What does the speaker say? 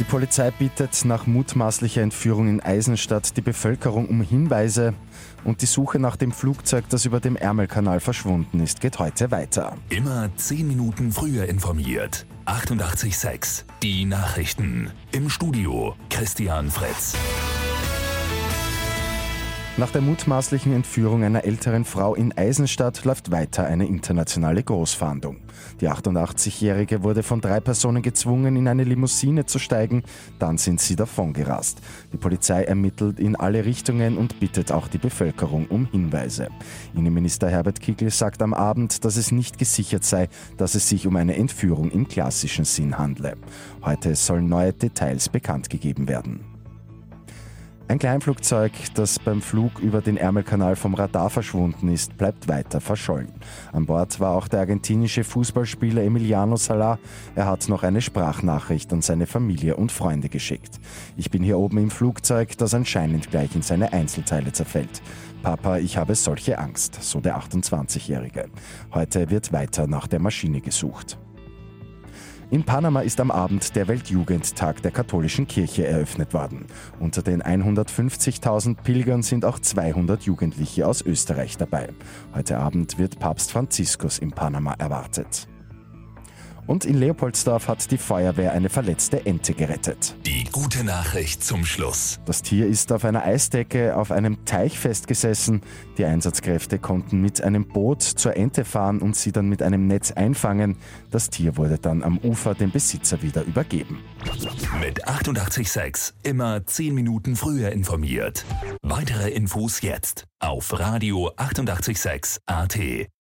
Die Polizei bittet nach mutmaßlicher Entführung in Eisenstadt die Bevölkerung um Hinweise und die Suche nach dem Flugzeug, das über dem Ärmelkanal verschwunden ist, geht heute weiter. Immer 10 Minuten früher informiert. 88.6 Die Nachrichten. Im Studio Christian Fritz. Nach der mutmaßlichen Entführung einer älteren Frau in Eisenstadt läuft weiter eine internationale Großfahndung. Die 88-Jährige wurde von drei Personen gezwungen, in eine Limousine zu steigen, dann sind sie davongerast. Die Polizei ermittelt in alle Richtungen und bittet auch die Bevölkerung um Hinweise. Innenminister Herbert Kickl sagt am Abend, dass es nicht gesichert sei, dass es sich um eine Entführung im klassischen Sinn handle. Heute sollen neue Details bekannt gegeben werden. Ein Kleinflugzeug, das beim Flug über den Ärmelkanal vom Radar verschwunden ist, bleibt weiter verschollen. An Bord war auch der argentinische Fußballspieler Emiliano Sala. Er hat noch eine Sprachnachricht an seine Familie und Freunde geschickt. Ich bin hier oben im Flugzeug, das anscheinend gleich in seine Einzelteile zerfällt. Papa, ich habe solche Angst, so der 28-Jährige. Heute wird weiter nach der Maschine gesucht. In Panama ist am Abend der Weltjugendtag der katholischen Kirche eröffnet worden. Unter den 150.000 Pilgern sind auch 200 Jugendliche aus Österreich dabei. Heute Abend wird Papst Franziskus in Panama erwartet. Und in Leopoldsdorf hat die Feuerwehr eine verletzte Ente gerettet. Die gute Nachricht zum Schluss. Das Tier ist auf einer Eisdecke auf einem Teich festgesessen. Die Einsatzkräfte konnten mit einem Boot zur Ente fahren und sie dann mit einem Netz einfangen. Das Tier wurde dann am Ufer dem Besitzer wieder übergeben. Mit 886 immer 10 Minuten früher informiert. Weitere Infos jetzt auf Radio 886 AT.